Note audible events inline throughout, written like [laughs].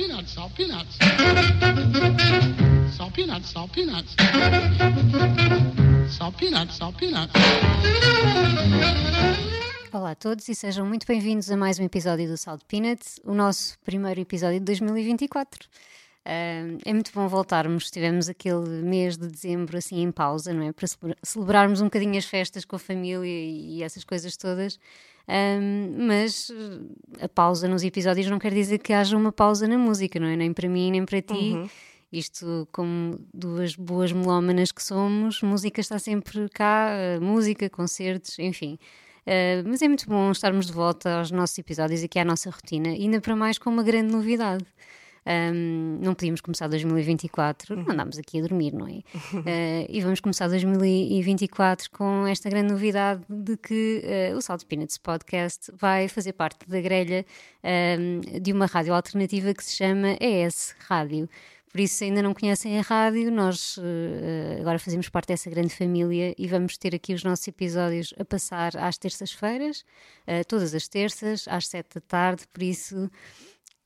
peanuts, salt peanuts. Salt peanuts, salt peanuts. Salt peanuts, salt peanuts. Olá a todos e sejam muito bem-vindos a mais um episódio do Salt Peanuts, o nosso primeiro episódio de 2024. Uh, é muito bom voltarmos. Tivemos aquele mês de dezembro assim em pausa, não é? Para celebrarmos um bocadinho as festas com a família e essas coisas todas. Um, mas a pausa nos episódios não quer dizer que haja uma pausa na música, não é? Nem para mim, nem para ti. Uhum. Isto, como duas boas melómanas que somos, música está sempre cá, música, concertos, enfim. Uh, mas é muito bom estarmos de volta aos nossos episódios, aqui à nossa rotina, ainda para mais com uma grande novidade. Um, não podíamos começar 2024, uhum. não andámos aqui a dormir, não é? Uh, [laughs] e vamos começar 2024 com esta grande novidade de que uh, o Salt Peanuts Podcast vai fazer parte da grelha um, de uma rádio alternativa que se chama ES Rádio. Por isso, se ainda não conhecem a rádio, nós uh, agora fazemos parte dessa grande família e vamos ter aqui os nossos episódios a passar às terças-feiras, uh, todas as terças, às sete da tarde. Por isso,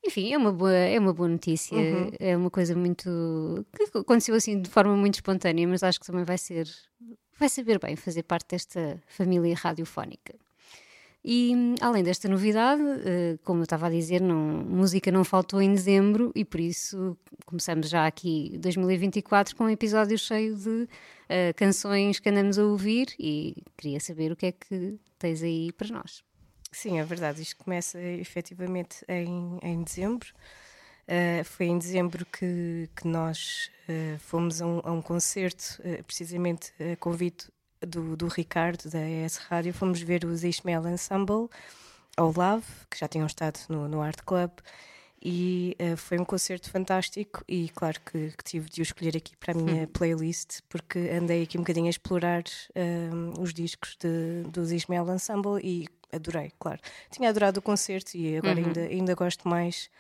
enfim, é uma boa, é uma boa notícia. Uhum. É uma coisa muito. que aconteceu assim de forma muito espontânea, mas acho que também vai ser. vai saber bem fazer parte desta família radiofónica. E além desta novidade, eh, como eu estava a dizer, não, música não faltou em dezembro e por isso começamos já aqui 2024 com um episódio cheio de uh, canções que andamos a ouvir e queria saber o que é que tens aí para nós. Sim, é verdade. Isto começa efetivamente em, em dezembro. Uh, foi em dezembro que, que nós uh, fomos a um, a um concerto, uh, precisamente a convite do, do Ricardo, da ES Rádio. Fomos ver os Ismael Ensemble ao Love, que já tinham estado no, no Art Club. E foi um concerto fantástico. E claro que, que, tive de o escolher aqui para a minha playlist, porque andei aqui um bocadinho a explorar os discos de, dos Ismael Ensemble e adorei, claro. Tinha adorado o concerto e agora uhum. ainda, ainda gosto mais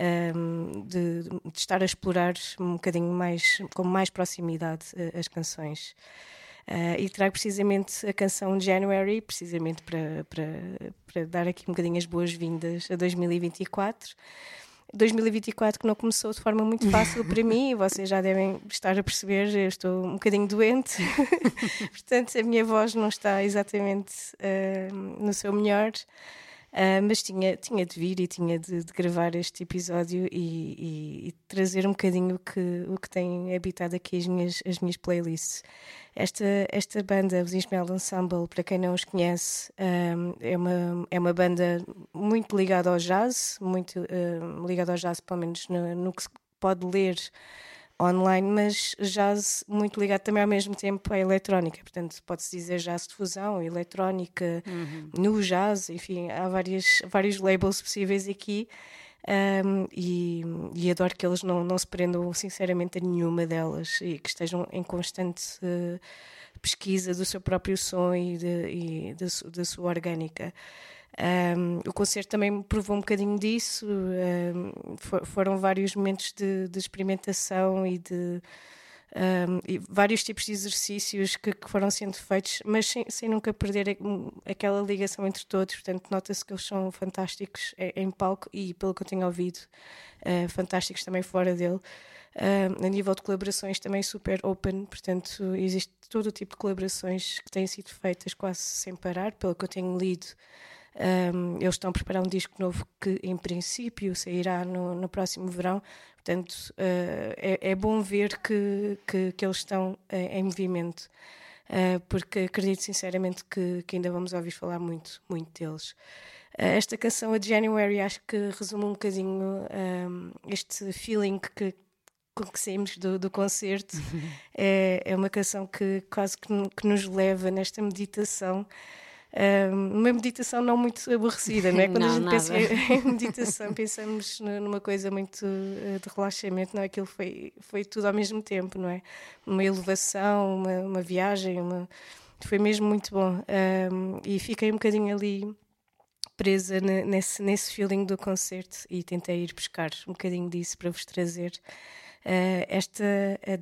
um, de, de, estar a explorar um bocadinho mais, com mais proximidade uh, as canções. Uh, e trago precisamente a canção January, precisamente para, para, para dar aqui um bocadinho as boas-vindas a 2024. 2024 que não começou de forma muito fácil para mim, vocês já devem estar a perceber, eu estou um bocadinho doente, [laughs] portanto a minha voz não está exatamente uh, no seu melhor. Uh, mas tinha, tinha de vir e tinha de, de gravar este episódio e, e, e, trazer um bocadinho o que, o que tem habitado aqui as minhas, as minhas playlists. Esta, esta banda, os Ismael Ensemble, para quem não os conhece, um, é, uma, é uma banda muito ligada ao jazz, muito um, ligada ao jazz, pelo menos no, no que se pode ler online, mas jazz muito ligado também ao mesmo tempo à eletrónica. Portanto, pode-se dizer jazz de fusão, eletrónica, uhum. no jazz, enfim, há várias, vários labels possíveis aqui. Um, e, e, adoro que eles não, não se prendam sinceramente a nenhuma delas e que estejam em constante uh, pesquisa do seu próprio som e, de, e da, da sua orgânica. Um, o concerto também me provou um bocadinho disso. Um, for, foram vários momentos de, de experimentação e de um, e vários tipos de exercícios que, que foram sendo feitos, mas sem, sem, nunca perder aquela ligação entre todos. Portanto, nota-se que eles são fantásticos em palco e, pelo que eu tenho ouvido, uh, fantásticos também fora dele. Uh, a nível de colaborações também super open, portanto existe todo o tipo de colaborações que têm sido feitas quase sem parar, pelo que eu tenho lido um, eles estão a preparar um disco novo que, em princípio, sairá no, no próximo verão. Portanto, uh, é, é, bom ver que, que, que eles estão uh, em movimento, uh, porque acredito sinceramente que, que, ainda vamos ouvir falar muito, muito deles. esta canção, a January, acho que resume um bocadinho um, este feeling que, com que saímos do, do concerto. [laughs] é, é uma canção que quase que, que nos leva nesta meditação uma meditação não muito aborrecida, não é? [laughs] Quando não, a gente nada. pensa [laughs] em meditação, pensamos numa coisa muito uh, de relaxamento, não é? Aquilo foi, foi tudo ao mesmo tempo, não é? Uma elevação, uma, uma viagem, uma... foi mesmo muito bom. Um, e fiquei um bocadinho ali presa nesse, nesse feeling do concerto e tentei ir buscar um bocadinho disso para vos trazer. Uh, esta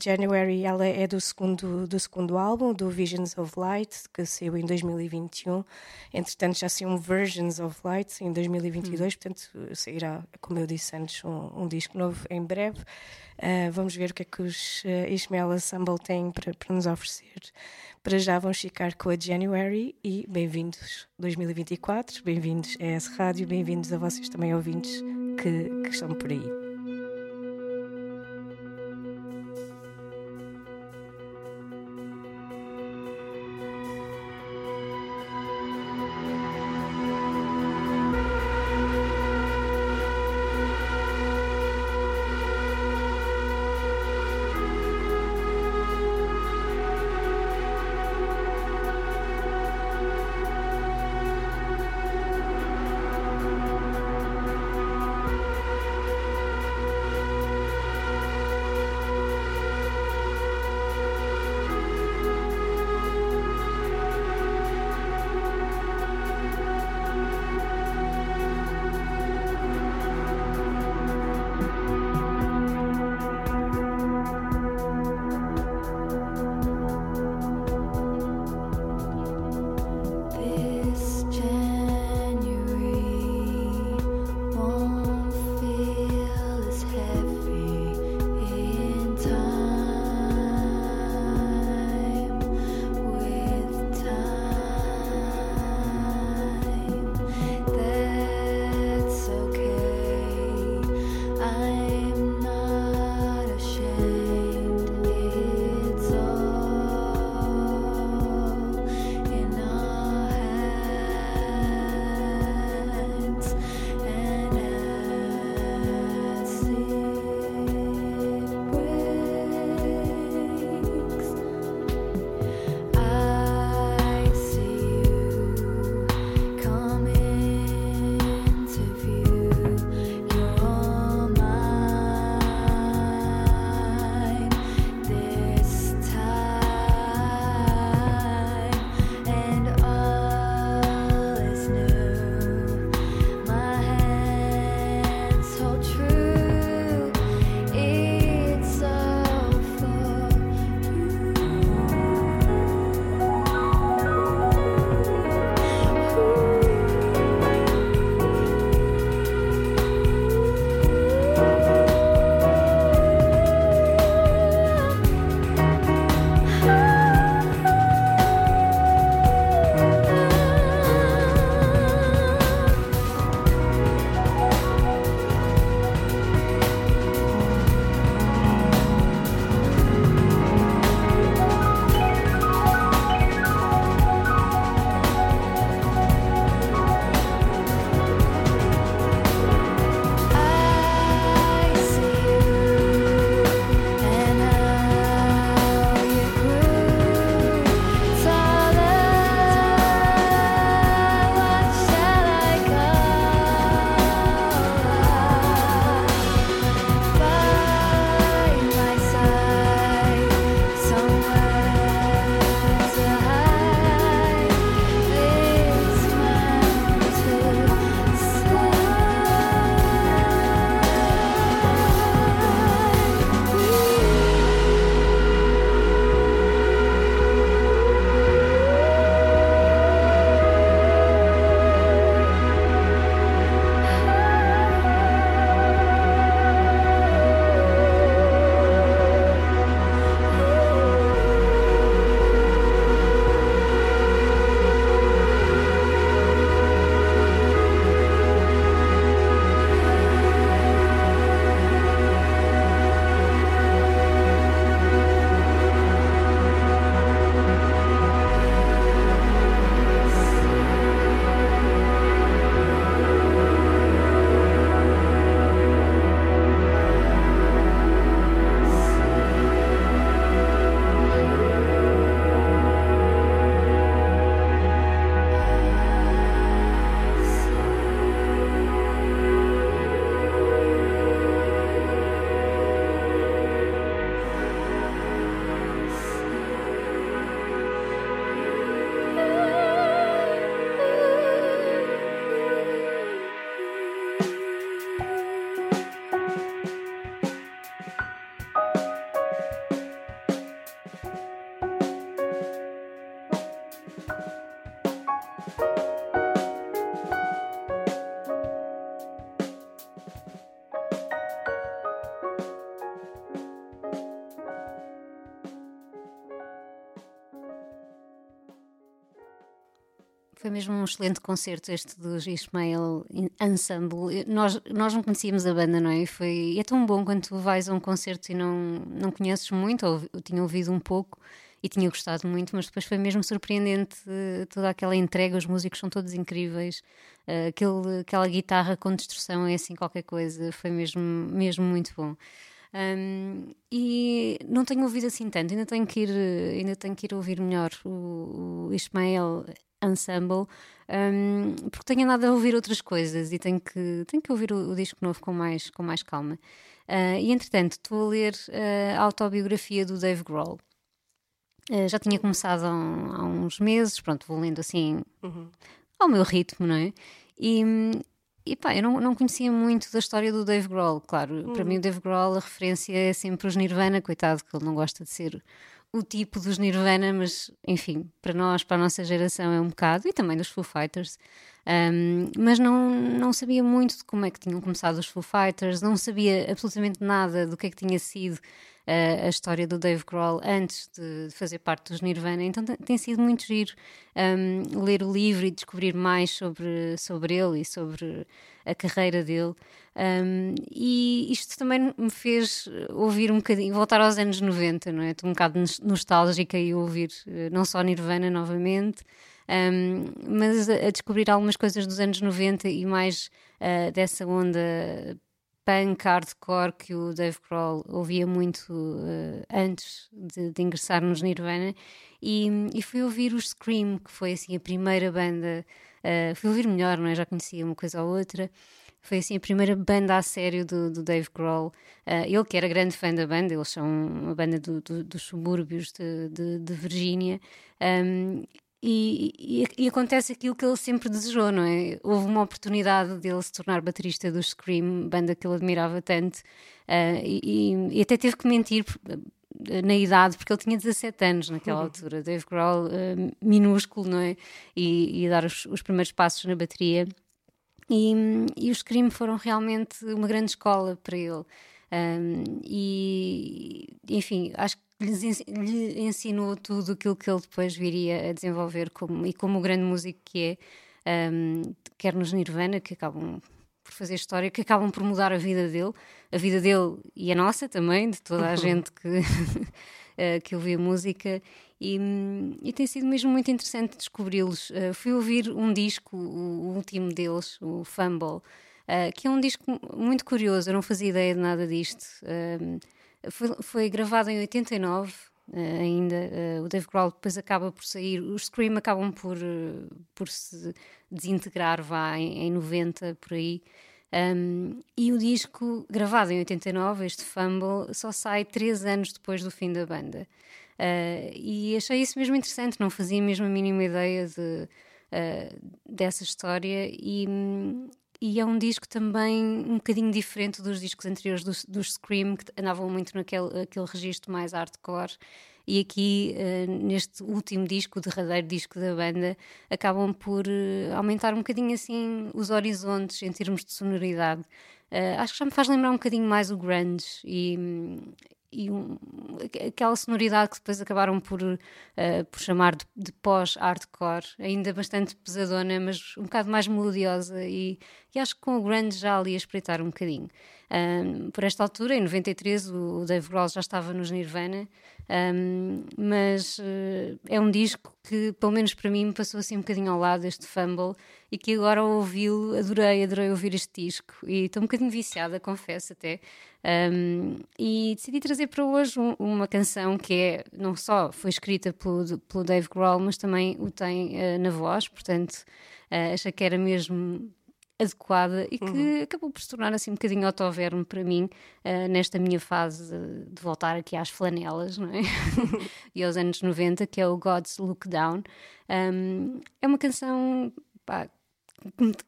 January ela é do segundo, do segundo álbum, do Visions of Light, que saiu em 2021. Entretanto, já saiu um Versions of Light em 2022, hum. portanto, sairá, como eu disse antes, um, um disco novo em breve. Uh, vamos ver o que é que os uh, Ismael Assemble têm para, para nos oferecer. Para já vamos ficar com a January e bem-vindos 2024, bem-vindos a essa rádio, bem-vindos a vocês também ouvintes que, que estão por aí. Foi mesmo um excelente concerto este dos Ismael Ensemble. Nós, nós não conhecíamos a banda, não é? E foi, é tão bom quando tu vais a um concerto e não, não conheces muito, ou eu tinha ouvido um pouco e tinha gostado muito, mas depois foi mesmo surpreendente uh, toda aquela entrega, os músicos são todos incríveis, uh, aquele, aquela guitarra com destrução é assim qualquer coisa, foi mesmo, mesmo muito bom. Um, e não tenho ouvido assim tanto, ainda tenho que ir, ainda tenho que ir ouvir melhor o, o Ismael Ensemble, um, porque tenho andado a ouvir outras coisas e tenho que, tenho que ouvir o, o disco novo com mais, com mais calma. Uh, e entretanto, estou a ler uh, a autobiografia do Dave Grohl. Uh, já tinha começado há, há, uns meses, pronto, vou lendo assim uhum. ao meu ritmo, não é? E, e pá, eu não, não conhecia muito da história do Dave Grohl, claro. Uhum. Para mim, o Dave Grohl, a referência é sempre os Nirvana, coitado, que ele não gosta de ser o tipo dos Nirvana, mas enfim, para nós, para a nossa geração, é um bocado, e também dos Foo Fighters. Um, mas não, não sabia muito de como é que tinham começado os Foo Fighters, não sabia absolutamente nada do que é que tinha sido a história do Dave Grohl antes de fazer parte dos Nirvana, então tem sido muito giro um, ler o livro e descobrir mais sobre, sobre ele e sobre a carreira dele. Um, e isto também me fez ouvir um bocadinho, voltar aos anos 90, não é? Estou um bocado nostálgica e ouvir eh, não só Nirvana novamente, um, mas a, descobrir algumas coisas dos anos 90 e mais uh, dessa onda punk hardcore que o Dave Grohl ouvia muito uh, antes de, de, ingressar nos Nirvana e, e fui ouvir o Scream, que foi assim a primeira banda, uh, fui ouvir melhor, não é? Já conhecia uma coisa ou outra. Foi assim a primeira banda a sério do, do Dave Grohl. Uh, ele que era grande fã da banda, eles são uma banda do, do, dos subúrbios de, de, de Virgínia. Um, e, e, e, acontece aquilo que ele sempre desejou, não é? Houve uma oportunidade dele se tornar baterista do Scream, banda que ele admirava tanto, uh, e, e, até teve que mentir eh, na idade, porque ele tinha 17 anos naquela uhum. altura. Dave Grohl, uh, minúsculo, não é? E, e dar os, os, primeiros passos na bateria. E, e os Scream foram realmente uma grande escola para ele. Um, e, enfim, acho que lhe ensinou tudo aquilo que ele depois viria a desenvolver como, e como o grande músico que é, um, quer nos Nirvana, que acabam por fazer história, que acabam por mudar a vida dele, a vida dele e a nossa também, de toda a [laughs] gente que, uh, [laughs] que ouvia música. E, e, tem sido mesmo muito interessante descobri-los. Uh, fui ouvir um disco, o, o último deles, o Fumble, uh, que é um disco muito curioso, eu não fazia ideia de nada disto. Uh, foi, foi gravado em 89, uh, eh, ainda. Uh, o Dave Grohl depois acaba por sair. Os Scream acabam por, uh, por se desintegrar, vá, em, em 90, por aí. Um, e o disco, gravado em 89, este Fumble, só sai três anos depois do fim da banda. Uh, e achei isso mesmo interessante, não fazia mesmo a mínima ideia de, uh, dessa história. E, e é um disco também um bocadinho diferente dos discos anteriores dos do Scream, que andavam muito naquele aquele registro mais hardcore. E aqui, uh, neste último disco, o derradeiro disco da banda, acabam por uh, aumentar um bocadinho assim os horizontes em termos de sonoridade. Uh, acho que já me faz lembrar um bocadinho mais o grunge e, e um, aquela sonoridade que depois acabaram por, uh, por chamar de, de pós-hardcore, ainda bastante pesadona, mas um bocado mais melodiosa e, e acho que com o grunge já ali a espreitar um bocadinho. Um, por esta altura, em 93, o, Dave Grohl já estava nos Nirvana, um, mas uh, é um disco que, pelo menos para mim, me passou assim um bocadinho ao lado, este Fumble, e que agora ouvi-lo, adorei, adorei ouvir este disco. E estou um bocadinho viciada, confesso até. Um, e decidi trazer para hoje um, uma canção que é, não só foi escrita pelo, pelo Dave Grohl, mas também o tem uh, na voz, portanto, uh, achei que era mesmo adequada e que uhum. acabou por se tornar assim um bocadinho autoverme para mim uh, nesta minha fase de voltar aqui às flanelas não é? [laughs] e aos anos 90 que é o God's Look Down um, é uma canção pá,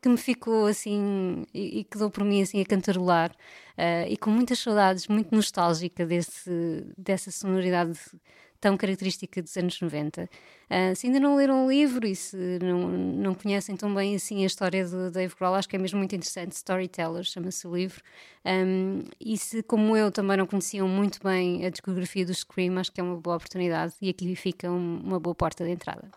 que me ficou assim e, e que dou por mim assim a cantarolar uh, e com muitas saudades, muito nostálgica desse, dessa sonoridade tão característica dos anos 90. Uh, ah, se ainda não leram o livro e se não, não conhecem tão bem assim a história do Dave Grohl, acho que é mesmo muito interessante. Storyteller chama-se o livro. Um, e se, como eu, também não conheciam muito bem a discografia do Scream, acho que é uma boa oportunidade e aqui fica um, uma boa porta de entrada.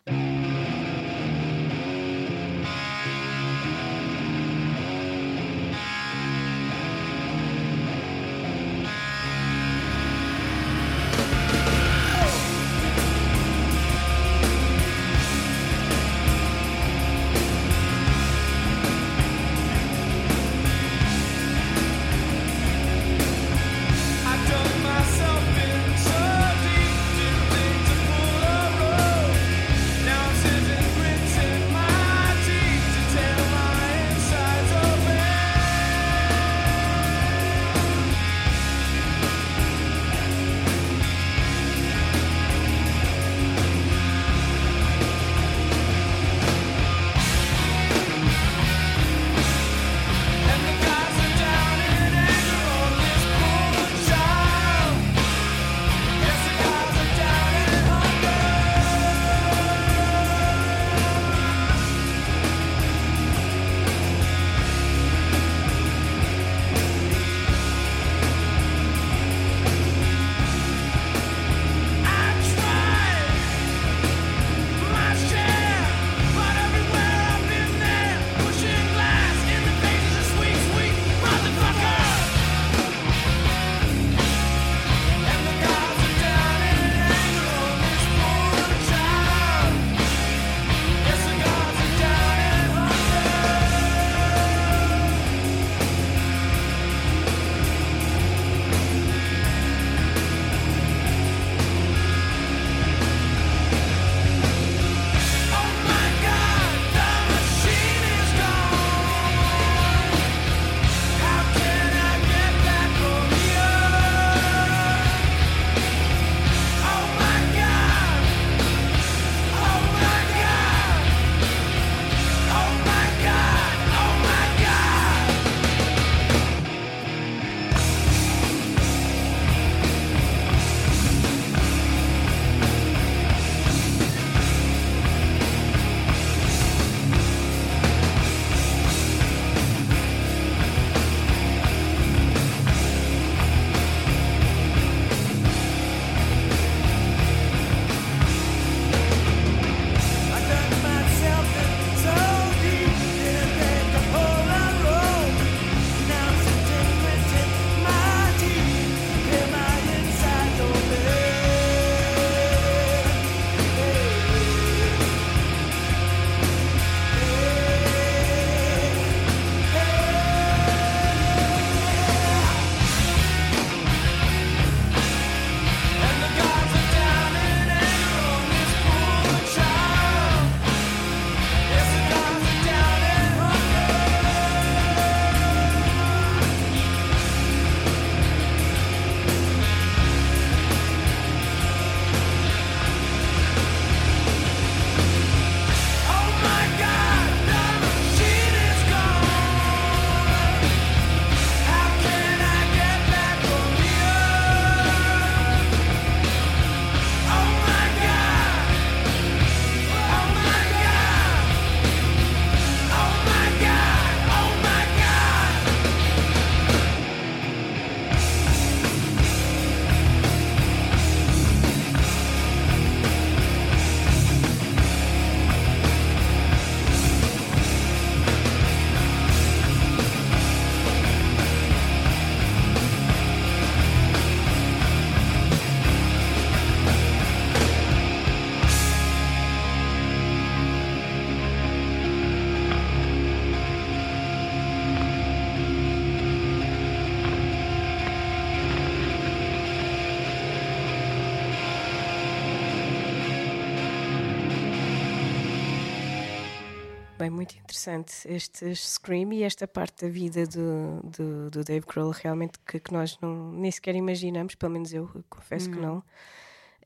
Bem, muito interessante este Scream e esta parte da vida do, do, do Dave Grohl realmente que, que, nós não, nem sequer imaginamos, pelo menos eu confesso uhum. que não.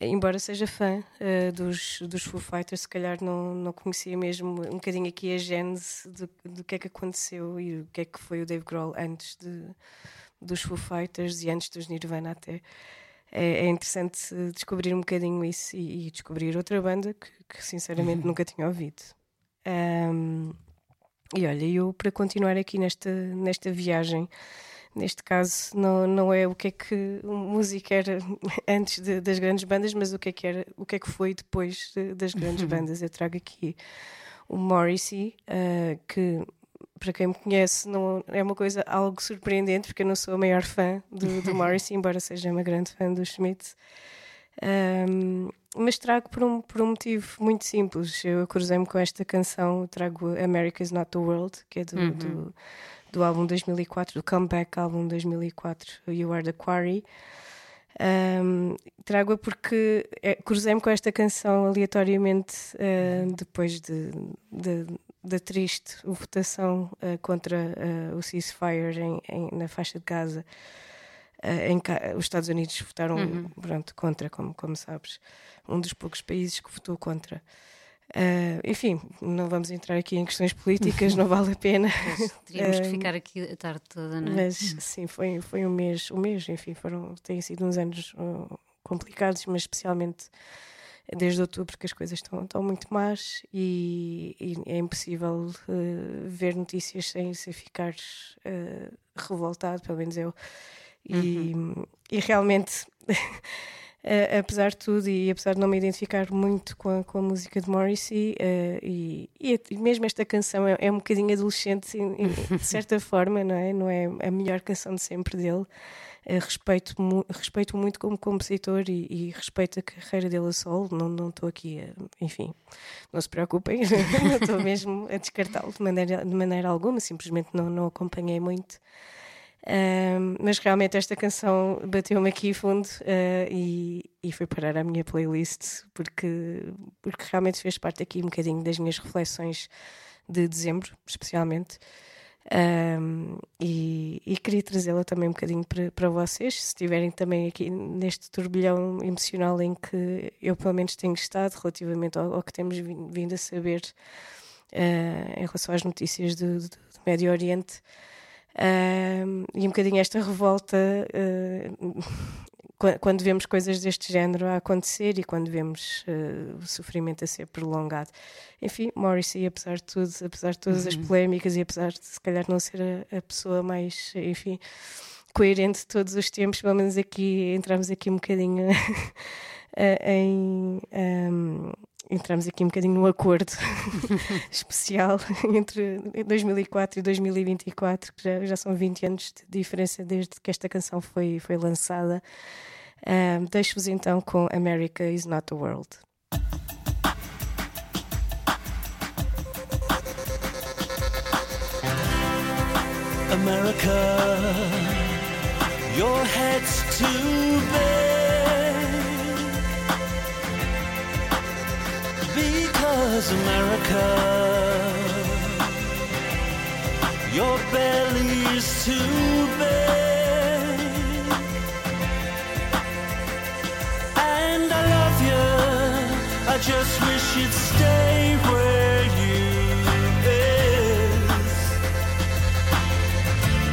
Embora seja fã uh, dos, dos Foo Fighters, se calhar não, não conhecia mesmo um bocadinho aqui a gênese do, do que é que aconteceu e o que é que foi o Dave Grohl antes de, dos Foo Fighters e antes dos Nirvana até. É, é interessante descobrir um bocadinho isso e, descobrir outra banda que, que sinceramente [laughs] nunca tinha ouvido. Um, e olha, eu para continuar aqui nesta, nesta viagem neste caso não, não é o que é que música era [laughs] antes de, das grandes bandas, mas o que é que era, o que é que foi depois de, das grandes uhum. bandas. Eu trago aqui o Morrissey, uh, que para quem me conhece não é uma coisa algo surpreendente porque eu não sou a maior fã do, do [laughs] Morrissey, embora seja uma grande fã dos Smiths. Um, mas trago por um, por um motivo muito simples. Eu cruzei-me com esta canção, trago America's Not the World, que é do, uhum. do do álbum 2004, do comeback álbum 2004, You Are the Quarry. Um, Trago-a porque é, cruzei-me com esta canção aleatoriamente uh, depois de, de, da triste votação uh, contra uh, o ceasefire em, em, na faixa de Gaza. Em, os Estados Unidos votaram uhum. pronto, contra, como, como sabes, um dos poucos países que votou contra. Uh, enfim, não vamos entrar aqui em questões políticas, [laughs] não vale a pena. Mas teríamos uh, que ah, ficar aqui a tarde toda, não é? Mas sim, foi, foi um mês, um mês, enfim, foram, têm sido uns anos uh, complicados, mas especialmente desde outubro que as coisas estão, estão muito más e, e é impossível ver notícias sem, sem ficar revoltado, pelo menos eu. E, uhum. e realmente [laughs] uh, apesar de tudo e apesar de não me identificar muito com a, com a música de Morrissey, uh, e, e, mesmo esta canção é, é um bocadinho adolescente, [laughs] de certa forma, não é? Não é a melhor canção de sempre dele. Uh, respeito, mu respeito muito como compositor e, e, respeito a carreira dele a solo. Não estou aqui, a, enfim, não se preocupem, não [laughs] estou mesmo a descartá-lo de maneira, de maneira alguma, simplesmente não, não acompanhei muito. Mas realmente esta canção bateu-me aqui fundo uh, e, e foi parar a minha playlist porque, porque realmente fez parte aqui um bocadinho das minhas reflexões de dezembro, especialmente. Um, e, e, queria trazê-la também um bocadinho para, para vocês, se estiverem também aqui neste turbilhão emocional em que eu pelo menos tenho estado relativamente ao, ao que temos vindo a saber uh, em relação às notícias do, do, do Médio Oriente. Uh, e um bocadinho esta revolta uh, [laughs] quando vemos coisas deste género a acontecer e quando vemos uh, o sofrimento a ser prolongado. Enfim, Morrissey, apesar de tudo, apesar de todas uhum. as polémicas e apesar de se calhar não ser a, a, pessoa mais, enfim, coerente de todos os tempos, pelo menos aqui entramos aqui um bocadinho [laughs] em. Um, entramos aqui um bocadinho num acordo [laughs] especial entre 2004 e 2024, que já, já, são 20 anos de diferença desde que esta canção foi, foi lançada. Um, Deixo-vos então com America is Not the World. America, your head's too big. Because America, your belly's too big, and I love you. I just wish you'd stay where you is.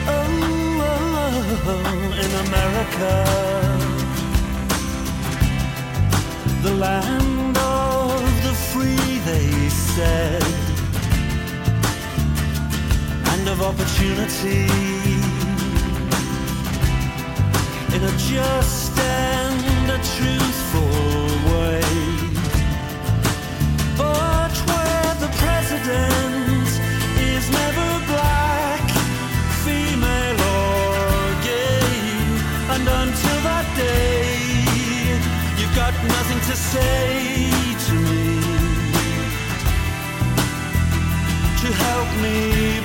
Oh, oh, oh in America, the land they said, and of opportunity. In a just and a truthful way. But where the president is never black, female or gay, and until that day, you've got nothing to say me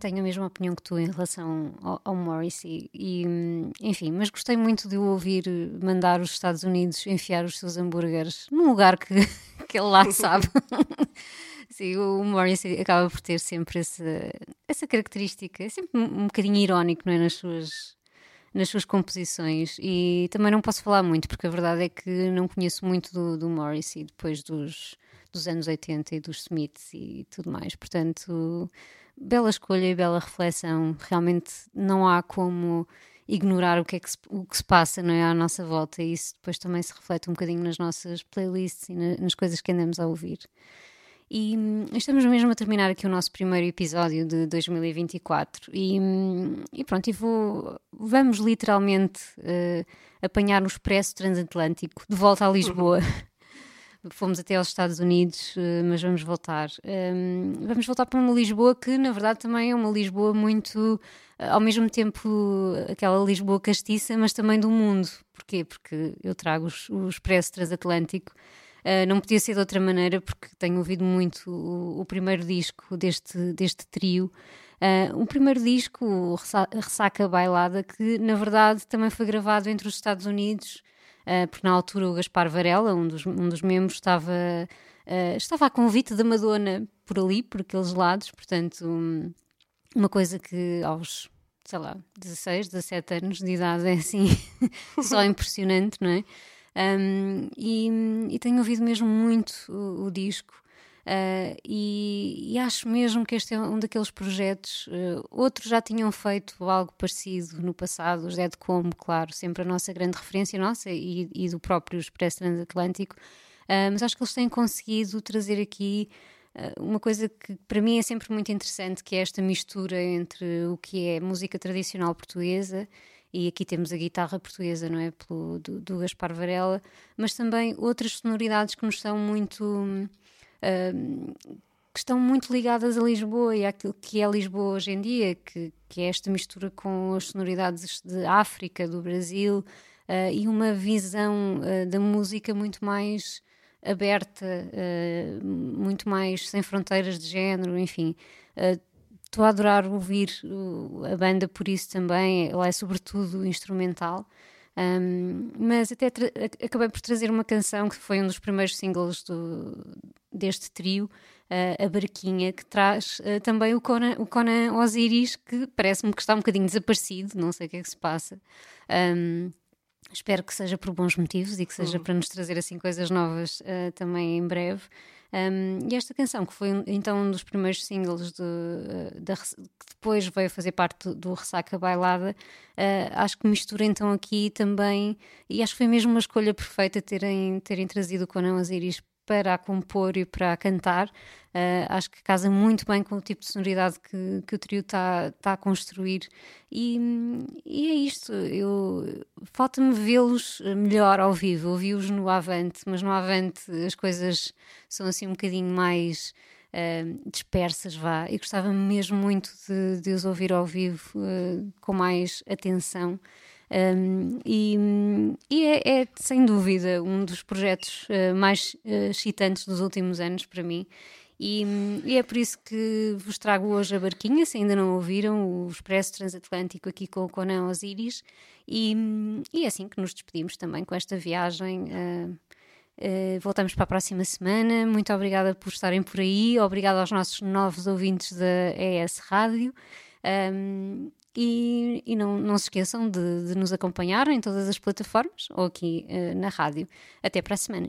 tenho a mesma opinião que tu em relação ao, ao Morrissey e, hum, enfim, mas gostei muito de o ouvir mandar os Estados Unidos enfiar os seus hambúrgueres num lugar que, [laughs] que ele lá sabe. [laughs] Sim, o Morrissey acaba por ter sempre essa, essa característica, é sempre um, bocadinho irónico, não é, nas suas nas suas composições e também não posso falar muito porque a verdade é que não conheço muito do, do Morrissey depois dos, dos anos 80 e dos Smiths e tudo mais, portanto bela escolha e bela reflexão. Realmente não há como ignorar o que, é que se, o que se passa não é, à nossa volta e isso depois também se reflete um bocadinho nas nossas playlists e na- nas coisas que andamos a ouvir. E hum, estamos mesmo a terminar aqui o nosso primeiro episódio de 2024 e, hum, e pronto, e vou, vamos literalmente eh, apanhar o expresso transatlântico de volta a Lisboa. [laughs] Fomos até aos Estados Unidos, eh, mas vamos voltar. Hum, vamos voltar para uma Lisboa que, na verdade, também é uma Lisboa muito, eh, ao mesmo tempo, aquela Lisboa castiça, mas também do mundo. Porquê? Porque eu trago o Expresso Transatlântico. Uh, não podia ser de outra maneira, porque tenho ouvido muito o, o primeiro disco deste, deste trio. Uh, o primeiro disco, Ressaca Bailada, que na verdade também foi gravado entre os Estados Unidos, porque na altura o Gaspar Varela, um dos, um dos membros, estava, uh, estava a convite da Madonna por ali, por aqueles lados, portanto, um, uma coisa que aos, sei lá, 16, 17 anos de idade é assim, [laughs] só impressionante, não é? Um, e, e tenho ouvido mesmo muito o, o disco. Uh, e, e acho mesmo que este é um daqueles projetos. uh, outros já tinham feito algo parecido no passado, os Dead Como, claro, sempre a nossa grande referência nossa e, e do próprio Expresso Transatlântico. Uh, mas acho que eles têm conseguido trazer aqui uma coisa que para mim é sempre muito interessante, que é esta mistura entre o que é música tradicional portuguesa e aqui temos a guitarra portuguesa, não é? Pelo, do, do Gaspar Varela, mas também outras sonoridades que nos são muito. Que estão muito ligadas a Lisboa e àquilo que é Lisboa hoje em dia, que, que é esta mistura com as sonoridades de África, do Brasil, ah, e uma visão ah, da música muito mais aberta, ah, muito mais sem fronteiras de género, enfim. Estou a adorar ouvir a banda por isso também, ela é sobretudo instrumental. Um, mas até acabei por trazer uma canção que foi um dos primeiros singles do- deste trio, uh, a Barquinha, que traz uh, também o Conan, o Conan Osiris, que parece-me que está um bocadinho desaparecido, não sei o que é que se passa. Um, espero que seja por bons motivos e que seja para nos trazer assim coisas novas uh, também em breve. Um, e esta canção, que foi então um dos primeiros singles de, da Res- que depois veio fazer parte do, do Ressaca Bailada, uh, acho que mistura então aqui também, e acho que foi mesmo uma escolha perfeita terem, terem trazido o Conan Osiris para a compor e para a cantar. Uh, acho que casa muito bem com o tipo de sonoridade que, que o trio está tá a construir. E, e é isto. Falta-me vê-los melhor ao vivo. Ouvi-os no Avante, mas no Avante as coisas são assim um bocadinho mais uh, dispersas, vá. E gostava mesmo muito de, de os ouvir ao vivo uh, com mais atenção. Um, e e é, é, sem dúvida um dos projetos uh, mais uh, excitantes dos últimos anos para mim. E, e, é por isso que vos trago hoje a barquinha, se ainda não ouviram, o Expresso Transatlântico aqui com o Conan Osiris. E, e é assim que nos despedimos também com esta viagem. Uh, voltamos para a próxima semana. Muito obrigada por estarem por aí. Obrigada aos nossos novos ouvintes da ES Rádio. Um, e, e não, não, se esqueçam de, de, nos acompanhar em todas as plataformas ou aqui uh, na rádio. Até para a semana.